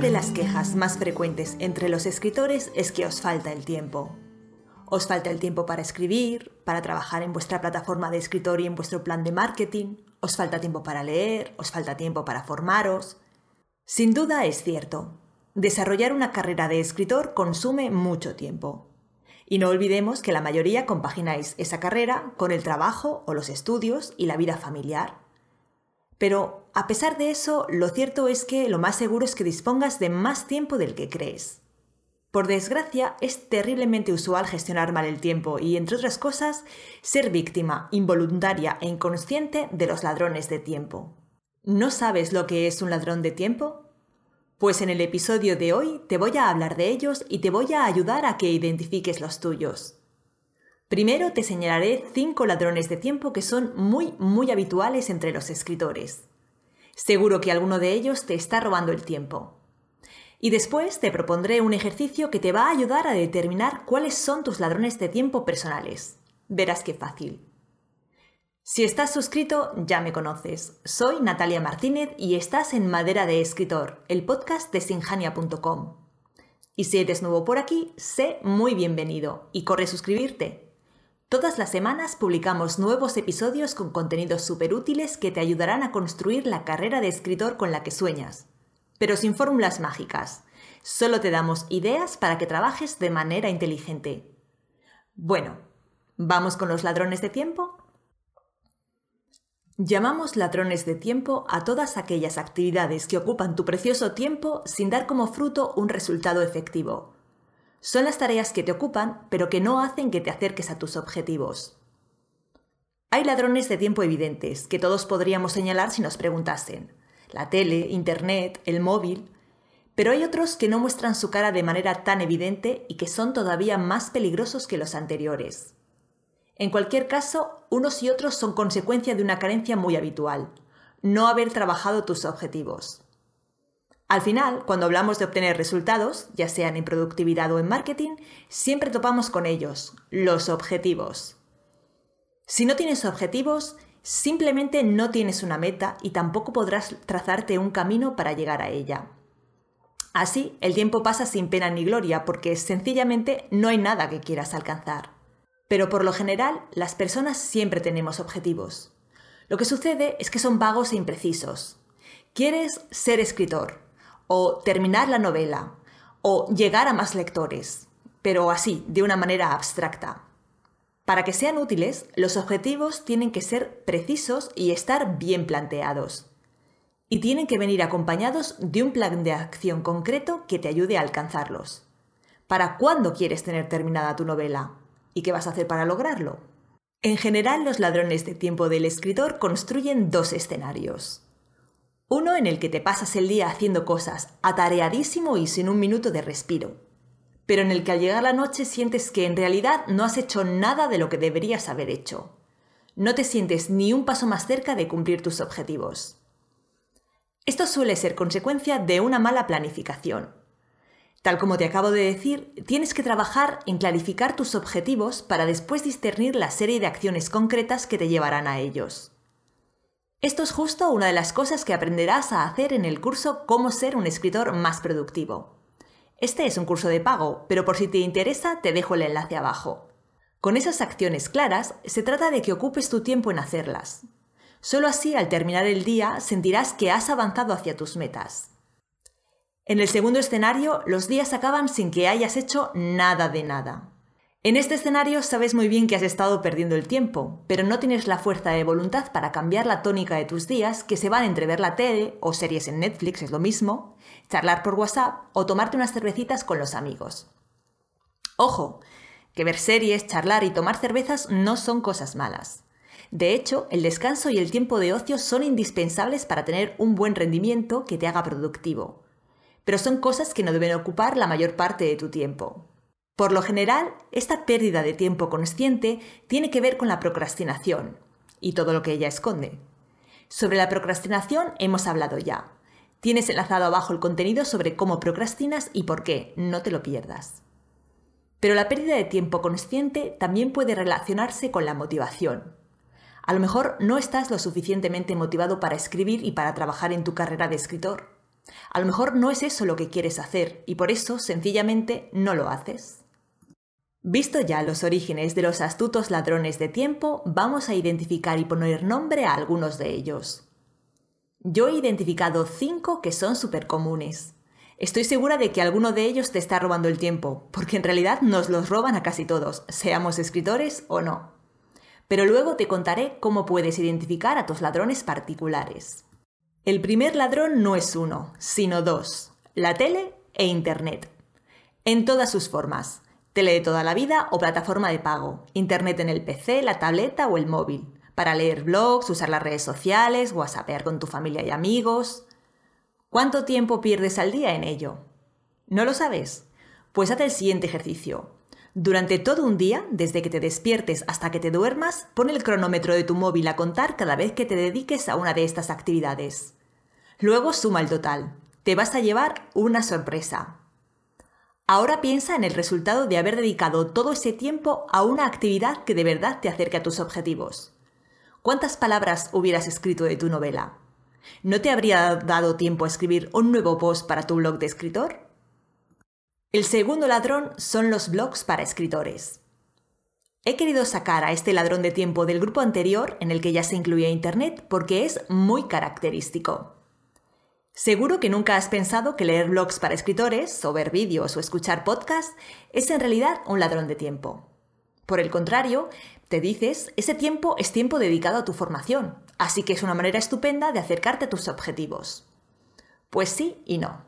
de las quejas más frecuentes entre los escritores es que os falta el tiempo. Os falta el tiempo para escribir, para trabajar en vuestra plataforma de escritor y en vuestro plan de marketing, os falta tiempo para leer, os falta tiempo para formaros. Sin duda es cierto, desarrollar una carrera de escritor consume mucho tiempo. Y no olvidemos que la mayoría compagináis esa carrera con el trabajo o los estudios y la vida familiar. Pero a pesar de eso, lo cierto es que lo más seguro es que dispongas de más tiempo del que crees. Por desgracia, es terriblemente usual gestionar mal el tiempo y, entre otras cosas, ser víctima involuntaria e inconsciente de los ladrones de tiempo. ¿No sabes lo que es un ladrón de tiempo? Pues en el episodio de hoy te voy a hablar de ellos y te voy a ayudar a que identifiques los tuyos. Primero te señalaré cinco ladrones de tiempo que son muy, muy habituales entre los escritores. Seguro que alguno de ellos te está robando el tiempo. Y después te propondré un ejercicio que te va a ayudar a determinar cuáles son tus ladrones de tiempo personales. Verás qué fácil. Si estás suscrito, ya me conoces. Soy Natalia Martínez y estás en Madera de Escritor, el podcast de sinjania.com. Y si eres nuevo por aquí, sé muy bienvenido y corre suscribirte. Todas las semanas publicamos nuevos episodios con contenidos súper útiles que te ayudarán a construir la carrera de escritor con la que sueñas. Pero sin fórmulas mágicas. Solo te damos ideas para que trabajes de manera inteligente. Bueno, ¿vamos con los ladrones de tiempo? Llamamos ladrones de tiempo a todas aquellas actividades que ocupan tu precioso tiempo sin dar como fruto un resultado efectivo son las tareas que te ocupan, pero que no hacen que te acerques a tus objetivos. Hay ladrones de tiempo evidentes, que todos podríamos señalar si nos preguntasen. La tele, Internet, el móvil. Pero hay otros que no muestran su cara de manera tan evidente y que son todavía más peligrosos que los anteriores. En cualquier caso, unos y otros son consecuencia de una carencia muy habitual, no haber trabajado tus objetivos. Al final, cuando hablamos de obtener resultados, ya sean en productividad o en marketing, siempre topamos con ellos, los objetivos. Si no tienes objetivos, simplemente no tienes una meta y tampoco podrás trazarte un camino para llegar a ella. Así, el tiempo pasa sin pena ni gloria porque sencillamente no hay nada que quieras alcanzar. Pero por lo general, las personas siempre tenemos objetivos. Lo que sucede es que son vagos e imprecisos. Quieres ser escritor, o terminar la novela, o llegar a más lectores, pero así, de una manera abstracta. Para que sean útiles, los objetivos tienen que ser precisos y estar bien planteados. Y tienen que venir acompañados de un plan de acción concreto que te ayude a alcanzarlos. ¿Para cuándo quieres tener terminada tu novela? ¿Y qué vas a hacer para lograrlo? En general, los ladrones de tiempo del escritor construyen dos escenarios. Uno en el que te pasas el día haciendo cosas, atareadísimo y sin un minuto de respiro. Pero en el que al llegar la noche sientes que en realidad no has hecho nada de lo que deberías haber hecho. No te sientes ni un paso más cerca de cumplir tus objetivos. Esto suele ser consecuencia de una mala planificación. Tal como te acabo de decir, tienes que trabajar en clarificar tus objetivos para después discernir la serie de acciones concretas que te llevarán a ellos. Esto es justo una de las cosas que aprenderás a hacer en el curso Cómo ser un escritor más productivo. Este es un curso de pago, pero por si te interesa te dejo el enlace abajo. Con esas acciones claras, se trata de que ocupes tu tiempo en hacerlas. Solo así, al terminar el día, sentirás que has avanzado hacia tus metas. En el segundo escenario, los días acaban sin que hayas hecho nada de nada. En este escenario sabes muy bien que has estado perdiendo el tiempo, pero no tienes la fuerza de voluntad para cambiar la tónica de tus días que se van entre ver la tele o series en Netflix, es lo mismo, charlar por WhatsApp o tomarte unas cervecitas con los amigos. Ojo, que ver series, charlar y tomar cervezas no son cosas malas. De hecho, el descanso y el tiempo de ocio son indispensables para tener un buen rendimiento que te haga productivo. Pero son cosas que no deben ocupar la mayor parte de tu tiempo. Por lo general, esta pérdida de tiempo consciente tiene que ver con la procrastinación y todo lo que ella esconde. Sobre la procrastinación hemos hablado ya. Tienes enlazado abajo el contenido sobre cómo procrastinas y por qué, no te lo pierdas. Pero la pérdida de tiempo consciente también puede relacionarse con la motivación. A lo mejor no estás lo suficientemente motivado para escribir y para trabajar en tu carrera de escritor. A lo mejor no es eso lo que quieres hacer y por eso sencillamente no lo haces. Visto ya los orígenes de los astutos ladrones de tiempo, vamos a identificar y poner nombre a algunos de ellos. Yo he identificado cinco que son súper comunes. Estoy segura de que alguno de ellos te está robando el tiempo, porque en realidad nos los roban a casi todos, seamos escritores o no. Pero luego te contaré cómo puedes identificar a tus ladrones particulares. El primer ladrón no es uno, sino dos, la tele e Internet. En todas sus formas, tele de toda la vida o plataforma de pago, Internet en el PC, la tableta o el móvil, para leer blogs, usar las redes sociales, whatsappear con tu familia y amigos, ¿Cuánto tiempo pierdes al día en ello? ¿No lo sabes? Pues haz el siguiente ejercicio. Durante todo un día, desde que te despiertes hasta que te duermas, pon el cronómetro de tu móvil a contar cada vez que te dediques a una de estas actividades. Luego suma el total. Te vas a llevar una sorpresa. Ahora piensa en el resultado de haber dedicado todo ese tiempo a una actividad que de verdad te acerque a tus objetivos. ¿Cuántas palabras hubieras escrito de tu novela? ¿No te habría dado tiempo a escribir un nuevo post para tu blog de escritor? El segundo ladrón son los blogs para escritores. He querido sacar a este ladrón de tiempo del grupo anterior en el que ya se incluía Internet porque es muy característico. Seguro que nunca has pensado que leer blogs para escritores, o ver vídeos o escuchar podcasts es en realidad un ladrón de tiempo. Por el contrario, te dices, ese tiempo es tiempo dedicado a tu formación, así que es una manera estupenda de acercarte a tus objetivos. Pues sí y no.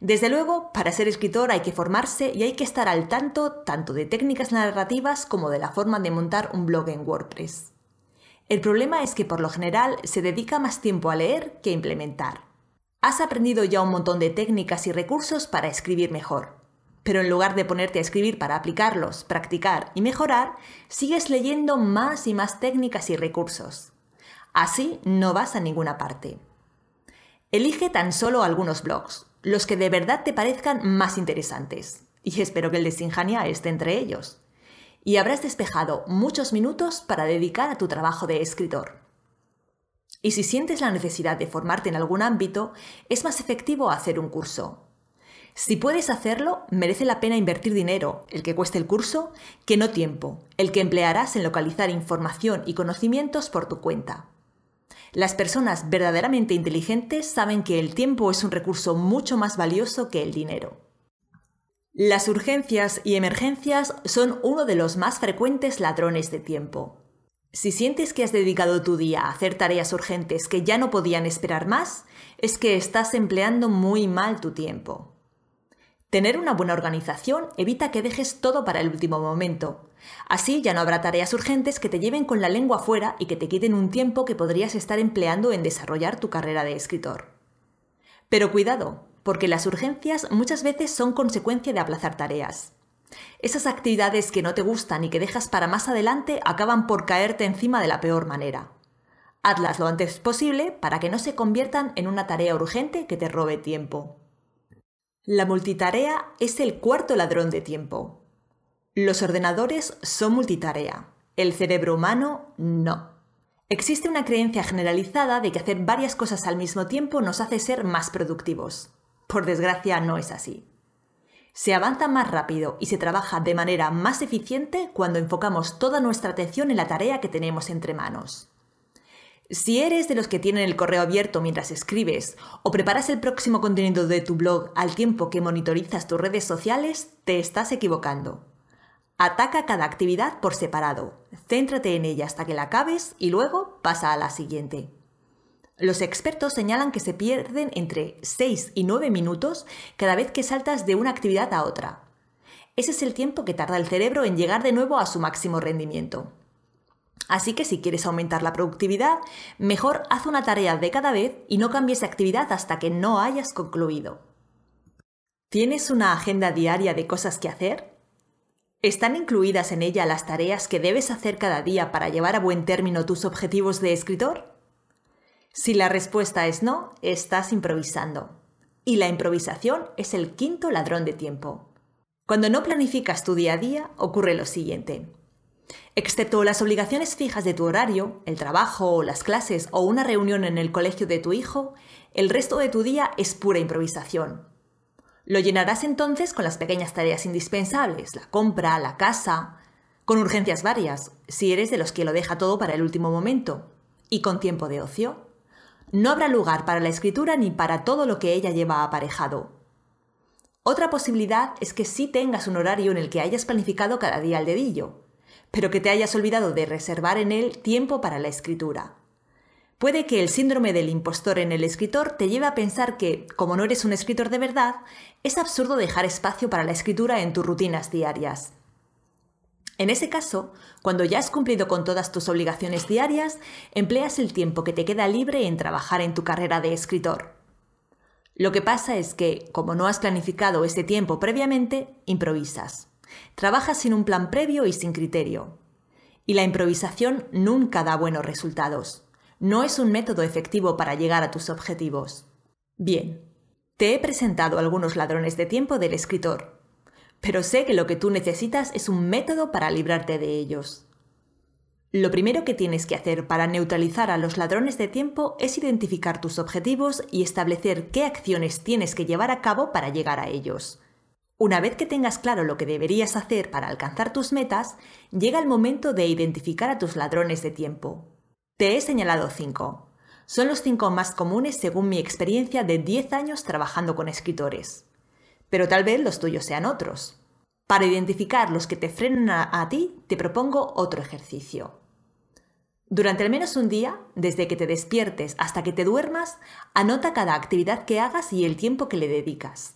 Desde luego, para ser escritor hay que formarse y hay que estar al tanto tanto de técnicas narrativas como de la forma de montar un blog en WordPress. El problema es que por lo general se dedica más tiempo a leer que a implementar. Has aprendido ya un montón de técnicas y recursos para escribir mejor, pero en lugar de ponerte a escribir para aplicarlos, practicar y mejorar, sigues leyendo más y más técnicas y recursos. Así no vas a ninguna parte. Elige tan solo algunos blogs, los que de verdad te parezcan más interesantes, y espero que el de Sinjania esté entre ellos. Y habrás despejado muchos minutos para dedicar a tu trabajo de escritor. Y si sientes la necesidad de formarte en algún ámbito, es más efectivo hacer un curso, si puedes hacerlo, merece la pena invertir dinero, el que cueste el curso, que no tiempo, el que emplearás en localizar información y conocimientos por tu cuenta. Las personas verdaderamente inteligentes saben que el tiempo es un recurso mucho más valioso que el dinero. Las urgencias y emergencias son uno de los más frecuentes ladrones de tiempo. Si sientes que has dedicado tu día a hacer tareas urgentes que ya no podían esperar más, es que estás empleando muy mal tu tiempo. Tener una buena organización evita que dejes todo para el último momento. Así ya no habrá tareas urgentes que te lleven con la lengua fuera y que te quiten un tiempo que podrías estar empleando en desarrollar tu carrera de escritor. Pero cuidado, porque las urgencias muchas veces son consecuencia de aplazar tareas. Esas actividades que no te gustan y que dejas para más adelante acaban por caerte encima de la peor manera. Hazlas lo antes posible para que no se conviertan en una tarea urgente que te robe tiempo. La multitarea es el cuarto ladrón de tiempo. Los ordenadores son multitarea, el cerebro humano no. Existe una creencia generalizada de que hacer varias cosas al mismo tiempo nos hace ser más productivos. Por desgracia no es así. Se avanza más rápido y se trabaja de manera más eficiente cuando enfocamos toda nuestra atención en la tarea que tenemos entre manos. Si eres de los que tienen el correo abierto mientras escribes o preparas el próximo contenido de tu blog al tiempo que monitorizas tus redes sociales, te estás equivocando. Ataca cada actividad por separado, céntrate en ella hasta que la acabes y luego pasa a la siguiente. Los expertos señalan que se pierden entre 6 y 9 minutos cada vez que saltas de una actividad a otra. Ese es el tiempo que tarda el cerebro en llegar de nuevo a su máximo rendimiento. Así que si quieres aumentar la productividad, mejor haz una tarea de cada vez y no cambies de actividad hasta que no hayas concluido. ¿Tienes una agenda diaria de cosas que hacer? ¿Están incluidas en ella las tareas que debes hacer cada día para llevar a buen término tus objetivos de escritor? Si la respuesta es no, estás improvisando. Y la improvisación es el quinto ladrón de tiempo. Cuando no planificas tu día a día, ocurre lo siguiente. Excepto las obligaciones fijas de tu horario, el trabajo las clases o una reunión en el colegio de tu hijo, el resto de tu día es pura improvisación. Lo llenarás entonces con las pequeñas tareas indispensables, la compra, la casa, con urgencias varias, si eres de los que lo deja todo para el último momento, y con tiempo de ocio. No habrá lugar para la escritura ni para todo lo que ella lleva aparejado. Otra posibilidad es que sí tengas un horario en el que hayas planificado cada día al dedillo, pero que te hayas olvidado de reservar en él tiempo para la escritura. Puede que el síndrome del impostor en el escritor te lleve a pensar que, como no eres un escritor de verdad, es absurdo dejar espacio para la escritura en tus rutinas diarias. En ese caso, cuando ya has cumplido con todas tus obligaciones diarias, empleas el tiempo que te queda libre en trabajar en tu carrera de escritor. Lo que pasa es que, como no has planificado ese tiempo previamente, improvisas. Trabajas sin un plan previo y sin criterio. Y la improvisación nunca da buenos resultados no es un método efectivo para llegar a tus objetivos. Bien, te he presentado algunos ladrones de tiempo del escritor, pero sé que lo que tú necesitas es un método para librarte de ellos. Lo primero que tienes que hacer para neutralizar a los ladrones de tiempo es identificar tus objetivos y establecer qué acciones tienes que llevar a cabo para llegar a ellos. Una vez que tengas claro lo que deberías hacer para alcanzar tus metas, llega el momento de identificar a tus ladrones de tiempo. Te he señalado cinco. Son los cinco más comunes según mi experiencia de 10 años trabajando con escritores. Pero tal vez los tuyos sean otros. Para identificar los que te frenan a, ti, te propongo otro ejercicio. Durante al menos un día, desde que te despiertes hasta que te duermas, anota cada actividad que hagas y el tiempo que le dedicas.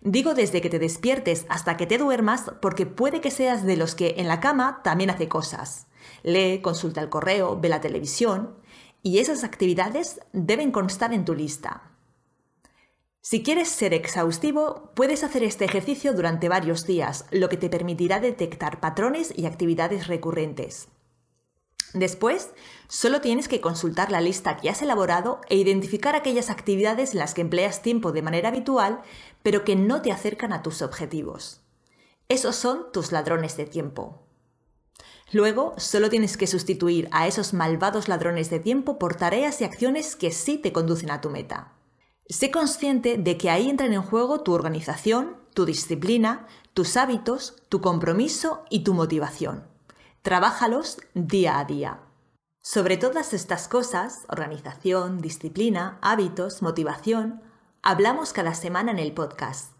Digo desde que te despiertes hasta que te duermas porque puede que seas de los que en la cama también hace cosas lee, consulta el correo, ve la televisión y esas actividades deben constar en tu lista. Si quieres ser exhaustivo, puedes hacer este ejercicio durante varios días, lo que te permitirá detectar patrones y actividades recurrentes. Después, solo tienes que consultar la lista que has elaborado e identificar aquellas actividades en las que empleas tiempo de manera habitual, pero que no te acercan a tus objetivos. Esos son tus ladrones de tiempo. Luego, solo tienes que sustituir a esos malvados ladrones de tiempo por tareas y acciones que sí te conducen a tu meta. Sé consciente de que ahí entran en juego tu organización, tu disciplina, tus hábitos, tu compromiso y tu motivación. Trabájalos día a día. Sobre todas estas cosas, organización, disciplina, hábitos, motivación, hablamos cada semana en el podcast.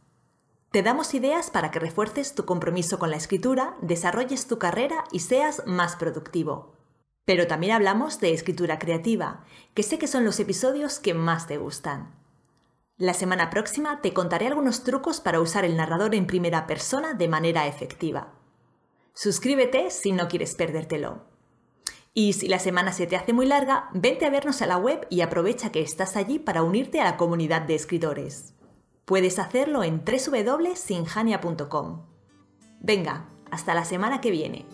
Te damos ideas para que refuerces tu compromiso con la escritura, desarrolles tu carrera y seas más productivo. Pero también hablamos de escritura creativa, que sé que son los episodios que más te gustan. La semana próxima te contaré algunos trucos para usar el narrador en primera persona de manera efectiva. Suscríbete si no quieres perdértelo. Y si la semana se te hace muy larga, vente a vernos a la web y aprovecha que estás allí para unirte a la comunidad de escritores. Puedes hacerlo en www.sinjania.com. Venga, hasta la semana que viene.